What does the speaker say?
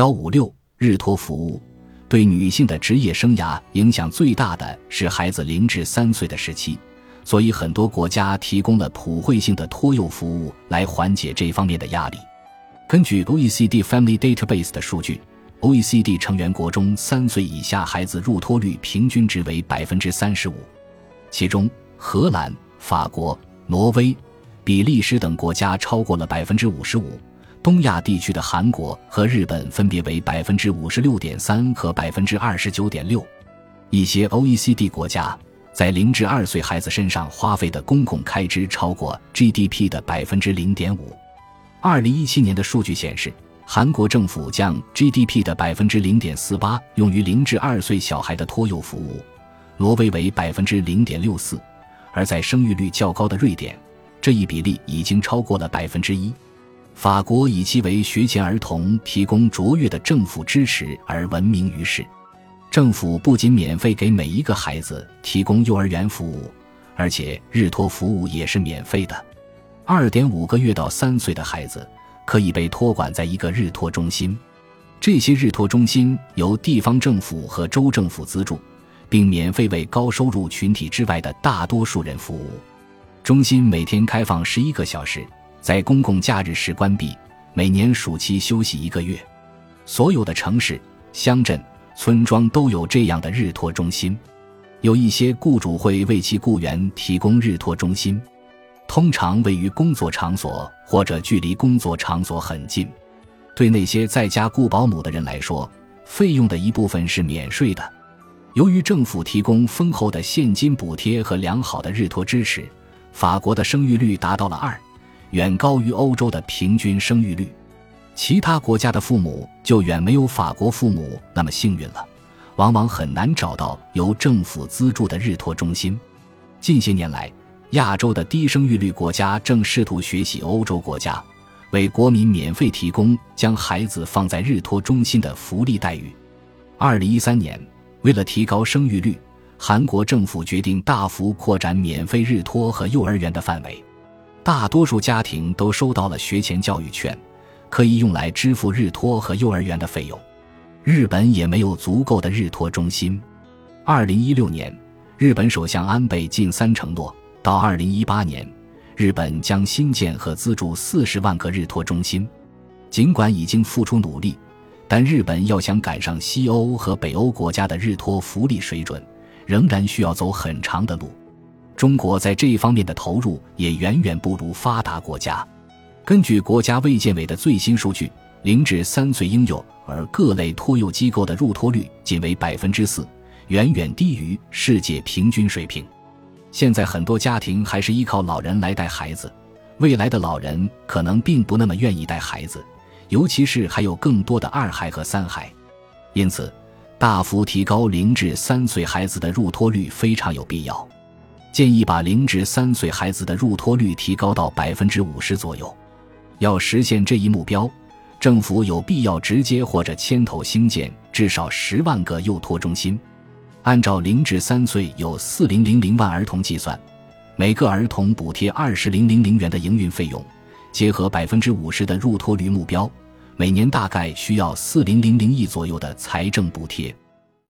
幺五六日托服务对女性的职业生涯影响最大的是孩子零至三岁的时期，所以很多国家提供了普惠性的托幼服务来缓解这方面的压力。根据 OECD Family Database 的数据，OECD 成员国中三岁以下孩子入托率平均值为百分之三十五，其中荷兰、法国、挪威、比利时等国家超过了百分之五十五。东亚地区的韩国和日本分别为百分之五十六点三和百分之二十九点六。一些 OECD 国家在零至二岁孩子身上花费的公共开支超过 GDP 的百分之零点五。二零一七年的数据显示，韩国政府将 GDP 的百分之零点四八用于零至二岁小孩的托幼服务，挪威为百分之零点六四，而在生育率较高的瑞典，这一比例已经超过了百分之一。法国以其为学前儿童提供卓越的政府支持而闻名于世。政府不仅免费给每一个孩子提供幼儿园服务，而且日托服务也是免费的。二点五个月到三岁的孩子可以被托管在一个日托中心，这些日托中心由地方政府和州政府资助，并免费为高收入群体之外的大多数人服务。中心每天开放十一个小时。在公共假日时关闭，每年暑期休息一个月。所有的城市、乡镇、村庄都有这样的日托中心。有一些雇主会为其雇员提供日托中心，通常位于工作场所或者距离工作场所很近。对那些在家雇保姆的人来说，费用的一部分是免税的。由于政府提供丰厚的现金补贴和良好的日托支持，法国的生育率达到了二。远高于欧洲的平均生育率，其他国家的父母就远没有法国父母那么幸运了，往往很难找到由政府资助的日托中心。近些年来，亚洲的低生育率国家正试图学习欧洲国家，为国民免费提供将孩子放在日托中心的福利待遇。二零一三年，为了提高生育率，韩国政府决定大幅扩展免费日托和幼儿园的范围。大多数家庭都收到了学前教育券，可以用来支付日托和幼儿园的费用。日本也没有足够的日托中心。二零一六年，日本首相安倍晋三承诺，到二零一八年，日本将新建和资助四十万个日托中心。尽管已经付出努力，但日本要想赶上西欧和北欧国家的日托福利水准，仍然需要走很长的路。中国在这一方面的投入也远远不如发达国家。根据国家卫健委的最新数据，零至三岁婴幼儿各类托幼机构的入托率仅为百分之四，远远低于世界平均水平。现在很多家庭还是依靠老人来带孩子，未来的老人可能并不那么愿意带孩子，尤其是还有更多的二孩和三孩。因此，大幅提高零至三岁孩子的入托率非常有必要。建议把零至三岁孩子的入托率提高到百分之五十左右。要实现这一目标，政府有必要直接或者牵头兴建至少十万个幼托中心。按照零至三岁有四零零零万儿童计算，每个儿童补贴二十零零零元的营运费用，结合百分之五十的入托率目标，每年大概需要四零零零亿左右的财政补贴。